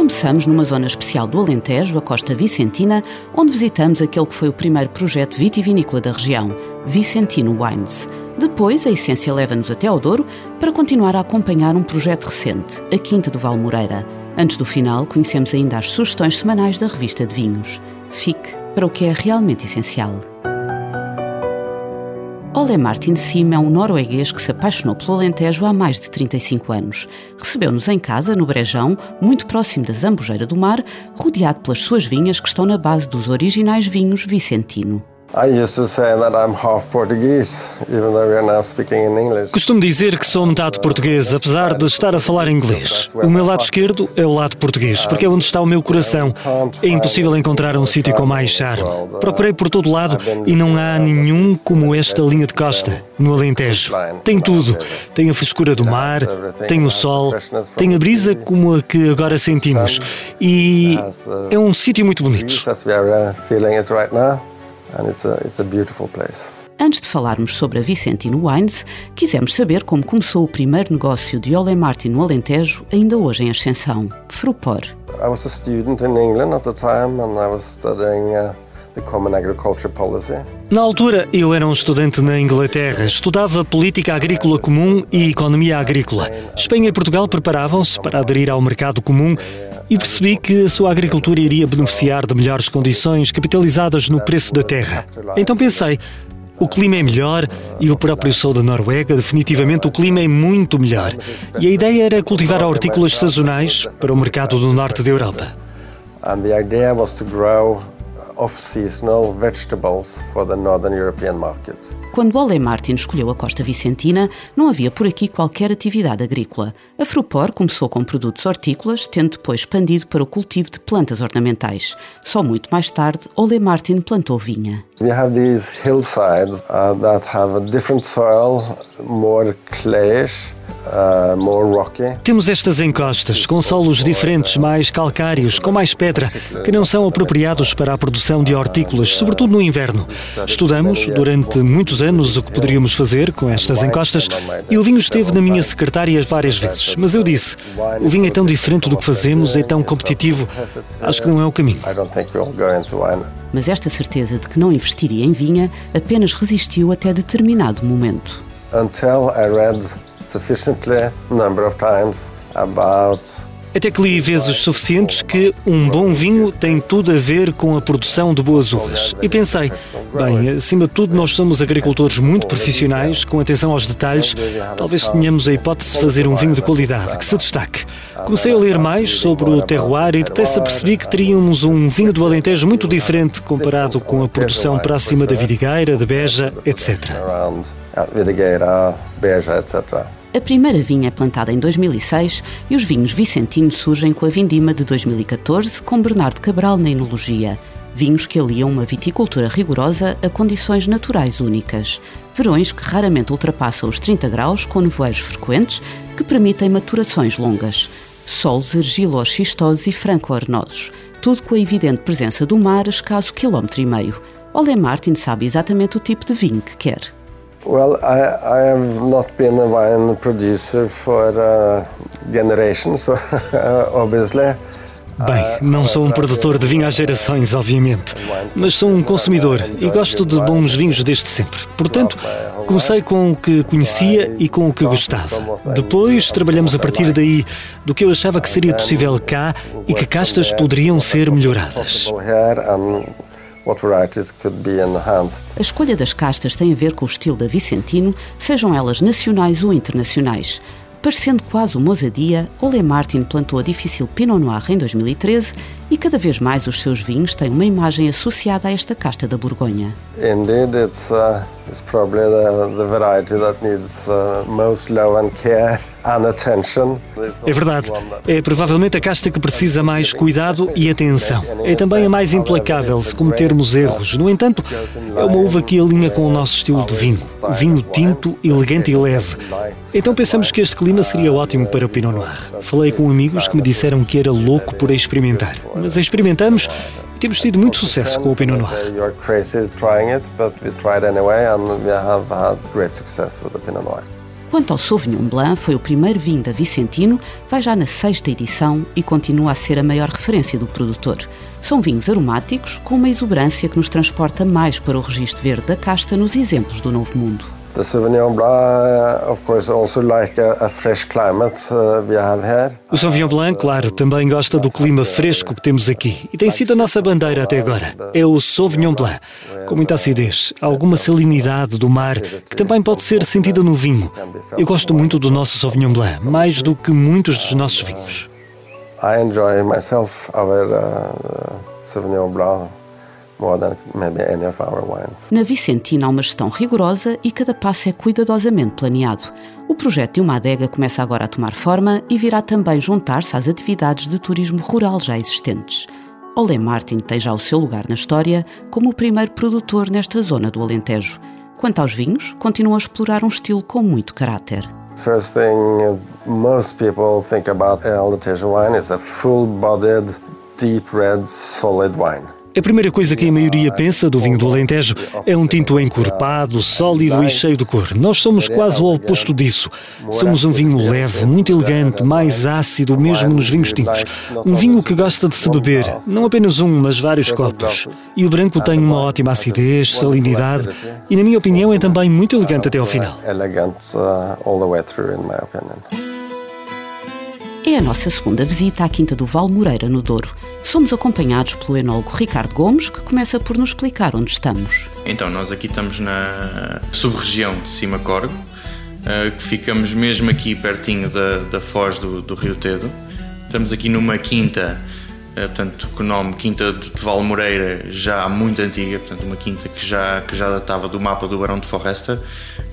Começamos numa zona especial do Alentejo, a Costa Vicentina, onde visitamos aquele que foi o primeiro projeto vitivinícola da região, Vicentino Wines. Depois, a Essência leva-nos até ao Douro para continuar a acompanhar um projeto recente, a Quinta do Val Moreira. Antes do final, conhecemos ainda as sugestões semanais da revista de vinhos. Fique para o que é realmente essencial. Ole Martin Sim é um norueguês que se apaixonou pelo Alentejo há mais de 35 anos. Recebeu-nos em casa, no Brejão, muito próximo da Zambujeira do Mar, rodeado pelas suas vinhas que estão na base dos originais vinhos Vicentino. Costumo dizer que sou metade português, apesar de estar a falar inglês. O meu lado esquerdo é o lado português, porque é onde está o meu coração. É impossível encontrar um sítio com mais charme. Procurei por todo lado e não há nenhum como esta linha de costa, no Alentejo. Tem tudo. Tem a frescura do mar, tem o sol, tem a brisa como a que agora sentimos. E é um sítio muito bonito and it's a, it's a beautiful place. Antes de falarmos sobre a Vicentino Wines, quisemos saber como começou o primeiro negócio de Ole Martin no Alentejo, ainda hoje em ascensão, Frupor. I was a student in England at the time and I was studying uh, the Common Agriculture Policy. Na altura, eu era um estudante na Inglaterra. Estudava política agrícola comum e economia agrícola. Espanha e Portugal preparavam-se para aderir ao mercado comum e percebi que a sua agricultura iria beneficiar de melhores condições capitalizadas no preço da terra. Então pensei, o clima é melhor e o próprio sou da Noruega, definitivamente o clima é muito melhor. E a ideia era cultivar hortícolas sazonais para o mercado do norte da Europa. And the idea was to grow off-seasonal vegetables for the northern European market. Quando Ole Martin escolheu a Costa Vicentina, não havia por aqui qualquer atividade agrícola. A Frupor começou com produtos hortícolas, tendo depois expandido para o cultivo de plantas ornamentais. Só muito mais tarde, Ole Martin plantou vinha. We have these hillsides uh, that have a different soil, more clayish. Uh, Temos estas encostas com solos diferentes, mais calcários, com mais pedra, que não são apropriados para a produção de hortícolas, sobretudo no inverno. Estudamos durante muitos anos o que poderíamos fazer com estas encostas e o vinho esteve na minha secretária várias vezes. Mas eu disse: o vinho é tão diferente do que fazemos, é tão competitivo, acho que não é o caminho. Mas esta certeza de que não investiria em vinha apenas resistiu até determinado momento. Until I read sufficiently number of times about até que li vezes suficientes que um bom vinho tem tudo a ver com a produção de boas uvas. E pensei, bem, acima de tudo, nós somos agricultores muito profissionais, com atenção aos detalhes. Talvez tenhamos a hipótese de fazer um vinho de qualidade, que se destaque. Comecei a ler mais sobre o terroir e depressa percebi que teríamos um vinho do Alentejo muito diferente comparado com a produção próxima da Vidigueira, de Beja, etc. Vidigueira, Beja, etc. A primeira vinha é plantada em 2006 e os vinhos Vicentino surgem com a vindima de 2014 com Bernardo Cabral na enologia. Vinhos que aliam uma viticultura rigorosa a condições naturais únicas. Verões que raramente ultrapassam os 30 graus, com nevoeiros frequentes que permitem maturações longas. Solos argilo-xistosos e franco-arenosos. Tudo com a evidente presença do mar a escaso quilómetro e meio. Ole Martin sabe exatamente o tipo de vinho que quer. Well, I, I have not been a wine producer for uh, so obviously. Bem, não sou um produtor de vinho há gerações, obviamente, mas sou um consumidor e gosto de bons vinhos desde sempre. Portanto, comecei com o que conhecia e com o que gostava. Depois trabalhamos a partir daí do que eu achava que seria possível cá e que castas poderiam ser melhoradas. A escolha das castas tem a ver com o estilo da Vicentino, sejam elas nacionais ou internacionais. Parecendo quase uma ousadia, Ole Martin plantou a difícil Pinot Noir em 2013 e cada vez mais os seus vinhos têm uma imagem associada a esta casta da Borgonha. Indeed, it's, uh, it's probably the, the variety that needs uh, most love and care and attention. É verdade. É provavelmente a casta que precisa mais cuidado e atenção. É também a mais implacável se cometermos erros. No entanto, é uma uva que alinha com o nosso estilo de vinho. Vinho tinto, elegante e leve. Então pensamos que este clima seria ótimo para o Pinot Noir. Falei com amigos que me disseram que era louco por experimentar mas experimentamos e temos tido muito sucesso com o Pinot Noir. Quanto ao Sauvignon Blanc, foi o primeiro vinho da Vicentino, vai já na sexta edição e continua a ser a maior referência do produtor. São vinhos aromáticos com uma exuberância que nos transporta mais para o registro verde da casta nos exemplos do Novo Mundo. The Sauvignon Blanc, uh, of course, also like a, fresh climate uh, we have here. O Sauvignon Blanc, claro, também gosta do clima fresco que temos aqui e tem sido a nossa bandeira até agora. É o Sauvignon Blanc, com muita acidez, alguma salinidade do mar que também pode ser sentida no vinho. Eu gosto muito do nosso Sauvignon Blanc, mais do que muitos dos nossos vinhos. I enjoy myself our uh, Sauvignon Blanc Na Vicentina há uma gestão rigorosa e cada passo é cuidadosamente planeado. O projeto de uma adega começa agora a tomar forma e virá também juntar-se às atividades de turismo rural já existentes. Olé Martin tem já o seu lugar na história como o primeiro produtor nesta zona do Alentejo. Quanto aos vinhos, continua a explorar um estilo com muito caráter. First thing most people think about Alentejo wine is a full-bodied, deep red, solid wine. A primeira coisa que a maioria pensa do vinho do Alentejo é um tinto encorpado, sólido e cheio de cor. Nós somos quase o oposto disso. Somos um vinho leve, muito elegante, mais ácido, mesmo nos vinhos tintos. Um vinho que gosta de se beber, não apenas um, mas vários copos. E o branco tem uma ótima acidez, salinidade e, na minha opinião, é também muito elegante até ao final. É a nossa segunda visita à Quinta do Val Moreira, no Douro. Somos acompanhados pelo enólogo Ricardo Gomes, que começa por nos explicar onde estamos. Então, nós aqui estamos na sub-região de Cima Corgo, eh, que ficamos mesmo aqui pertinho da, da foz do, do Rio Tedo. Estamos aqui numa quinta eh, portanto, com o nome Quinta de Val Moreira, já muito antiga, portanto, uma quinta que já, que já datava do mapa do Barão de Forrester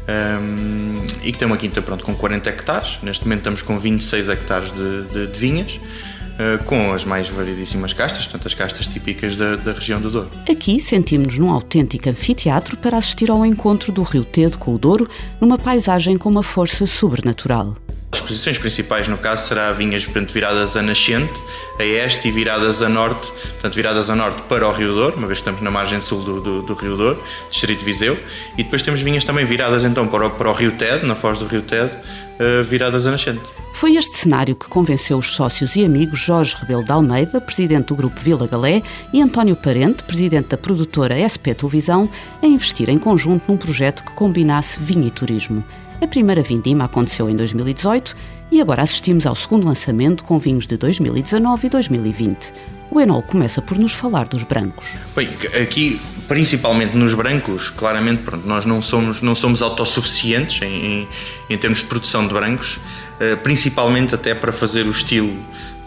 um, e que tem uma quinta pronto, com 40 hectares. Neste momento estamos com 26 hectares de, de, de vinhas. Uh, com as mais variedíssimas castas, portanto, as castas típicas da, da região do Douro. Aqui sentimos-nos num autêntico anfiteatro para assistir ao encontro do Rio Tedo com o Douro, numa paisagem com uma força sobrenatural. As posições principais, no caso, será vinhas portanto, viradas a nascente, a este e viradas a norte, portanto, viradas a norte para o Rio Douro, uma vez que estamos na margem sul do, do, do Rio Douro, Distrito de Viseu, e depois temos vinhas também viradas então para o, para o Rio Tedo, na foz do Rio Tedo, viradas a nascente. Foi este cenário que convenceu os sócios e amigos Jorge Rebelo de Almeida, presidente do grupo Vila Galé, e António Parente, presidente da produtora SP Televisão, a investir em conjunto num projeto que combinasse vinho e turismo. A primeira vindima aconteceu em 2018 e agora assistimos ao segundo lançamento com vinhos de 2019 e 2020. O Enol começa por nos falar dos brancos. Bem, aqui, principalmente nos brancos, claramente, pronto, nós não somos, não somos autossuficientes em, em, em termos de produção de brancos, eh, principalmente até para fazer o estilo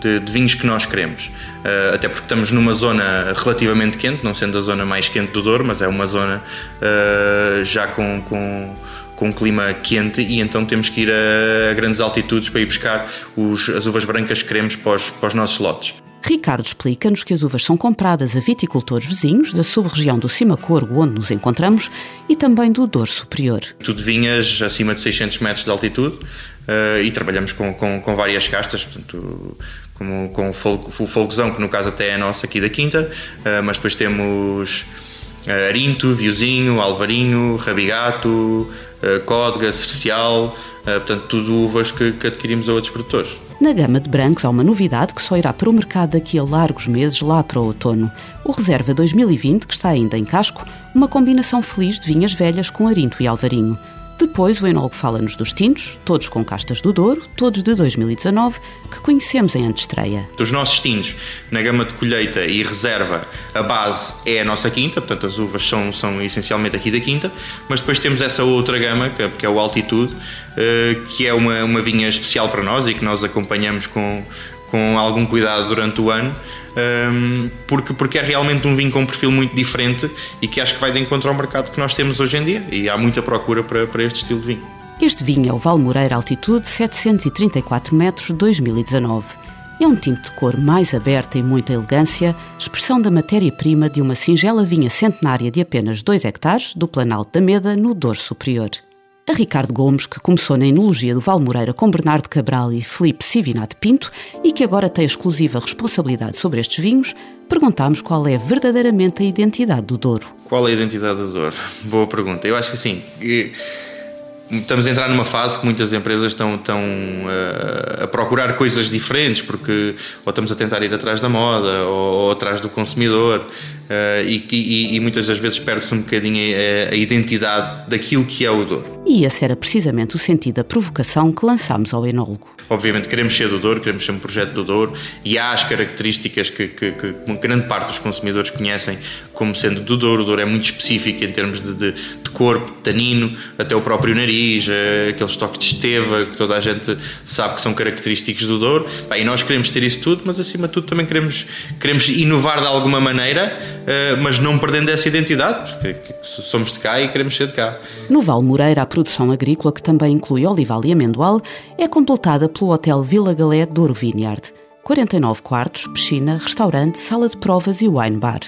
de, de, vinhos que nós queremos. Uh, até porque estamos numa zona relativamente quente, não sendo a zona mais quente do Douro, mas é uma zona uh, já com, com com um clima quente e então temos que ir a, grandes altitudes para ir buscar os, as uvas brancas que queremos para os, para os nossos lotes. Ricardo explica-nos que as uvas são compradas a viticultores vizinhos da sub-região do Cimacorgo, onde nos encontramos, e também do Douro Superior. Tudo vinhas acima de 600 metros de altitude uh, e trabalhamos com, com, com, várias castas, portanto, como, com o, folgo, o folgozão, que no caso até é a nossa aqui da Quinta, uh, mas depois temos uh, Arinto, Viozinho, Alvarinho, Rabigato, códega, cercial, eh, portanto, tudo uvas que, que adquirimos a outros produtores. Na gama de brancos há uma novidade que só irá para o mercado daqui a largos meses, lá para o outono. O Reserva 2020, que está ainda em casco, uma combinação feliz de vinhas velhas com arinto e alvarinho. Depois, o enólogo fala-nos dos tintos, todos com castas do Douro, todos de 2019, que conhecemos em antestreia. Dos nossos tintos, na gama de colheita e reserva, a base é a nossa quinta, portanto as uvas são, são essencialmente aqui da quinta, mas depois temos essa outra gama, que é, é o Altitude, eh, que é uma, uma vinha especial para nós e que nós acompanhamos com, com algum cuidado durante o ano um, porque, porque é realmente um vinho com um perfil muito diferente e que acho que vai de encontro ao mercado que nós temos hoje em dia e há muita procura para, para este estilo de vinho. Este vinho é o Valmoreira Altitude 734 metros 2019. É um tinto de cor mais aberta e muita elegância, expressão da matéria-prima de uma singela vinha centenária de apenas 2 hectares do Planalto da Meda, no Douro Superior. A Ricardo Gomes, que começou na enologia do Val Moreira com Bernardo Cabral e Felipe Sivinato Pinto e que agora tem exclusiva responsabilidade sobre estes vinhos, perguntámos qual é verdadeiramente a identidade do Douro. Qual é a identidade do Douro? Boa pergunta. Eu acho que sim estamos a entrar numa fase que muitas empresas estão, estão uh, a procurar coisas diferentes, porque ou estamos a tentar ir atrás da moda ou, ou atrás do consumidor, uh, e, e, e, muitas das vezes perde-se um bocadinho a, a, identidade daquilo que é o Douro. E esse era precisamente o sentido da provocação que lançámos ao enólogo. Obviamente queremos ser do Douro, queremos ser um projeto do Douro, e há as características que, que, que uma grande parte dos consumidores conhecem como sendo do Douro. O Douro é muito específico em termos de, de, de corpo, tanino, até o próprio nariz eh, aqueles toques de esteva que toda a gente sabe que são característicos do Douro. E nós queremos ter isso tudo, mas acima de tudo também queremos, queremos inovar de alguma maneira, eh, mas não perdendo essa identidade, porque somos de cá e queremos ser de cá. No Val Moreira, produção agrícola, que também inclui olival e amendoal, é completada pelo Hotel Vila Galé Douro Vineyard. 49 quartos, piscina, restaurante, sala de provas e wine bar.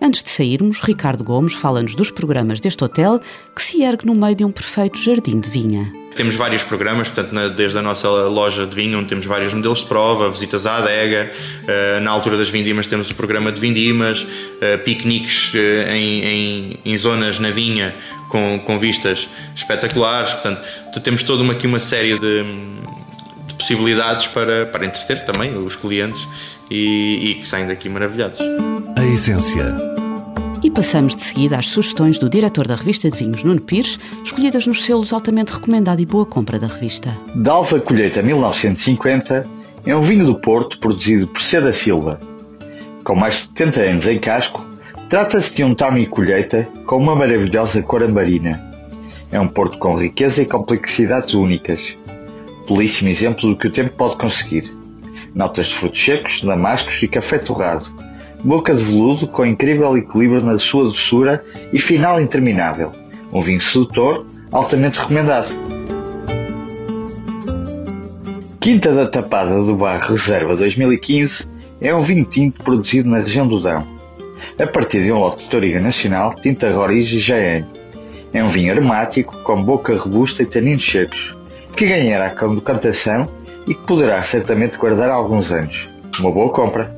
Antes de sairmos, Ricardo Gomes fala-nos dos programas deste hotel que se ergue no meio de um perfeito jardim de vinha. Temos vários programas, portanto, desde a nossa loja de vinho, onde temos vários modelos de prova, visitas à adega, eh, na altura das vindimas temos o programa de vindimas, eh, piqueniques eh, em, em, em zonas na vinha com, com vistas espetaculares, portanto, temos toda uma, aqui uma série de, de possibilidades para, para entreter também os clientes e, e que saem daqui maravilhados. Essência. E passamos de seguida às sugestões do diretor da revista de vinhos, Nuno Pires, escolhidas nos selos altamente recomendado e boa compra da revista. Dalva Colheita 1950 é um vinho do Porto produzido por Seda Silva. Com mais de 70 anos em casco, trata-se de um Tami Colheita com uma maravilhosa cor ambarina. É um Porto com riqueza e complexidades únicas. Belíssimo exemplo do que o tempo pode conseguir notas de frutos secos, damascos e café torrado. Boca de veludo com incrível equilíbrio na sua doçura e final interminável. Um vinho sedutor, altamente recomendado. Quinta da Tapada do Bar Reserva 2015 é um vinho tinto produzido na região do Dão, a partir de um lote de Toriga Nacional Tinta Roriz e Jaén. É um vinho aromático, com boca robusta e taninos secos, que ganhará a decantação e que poderá certamente guardar alguns anos. Uma boa compra!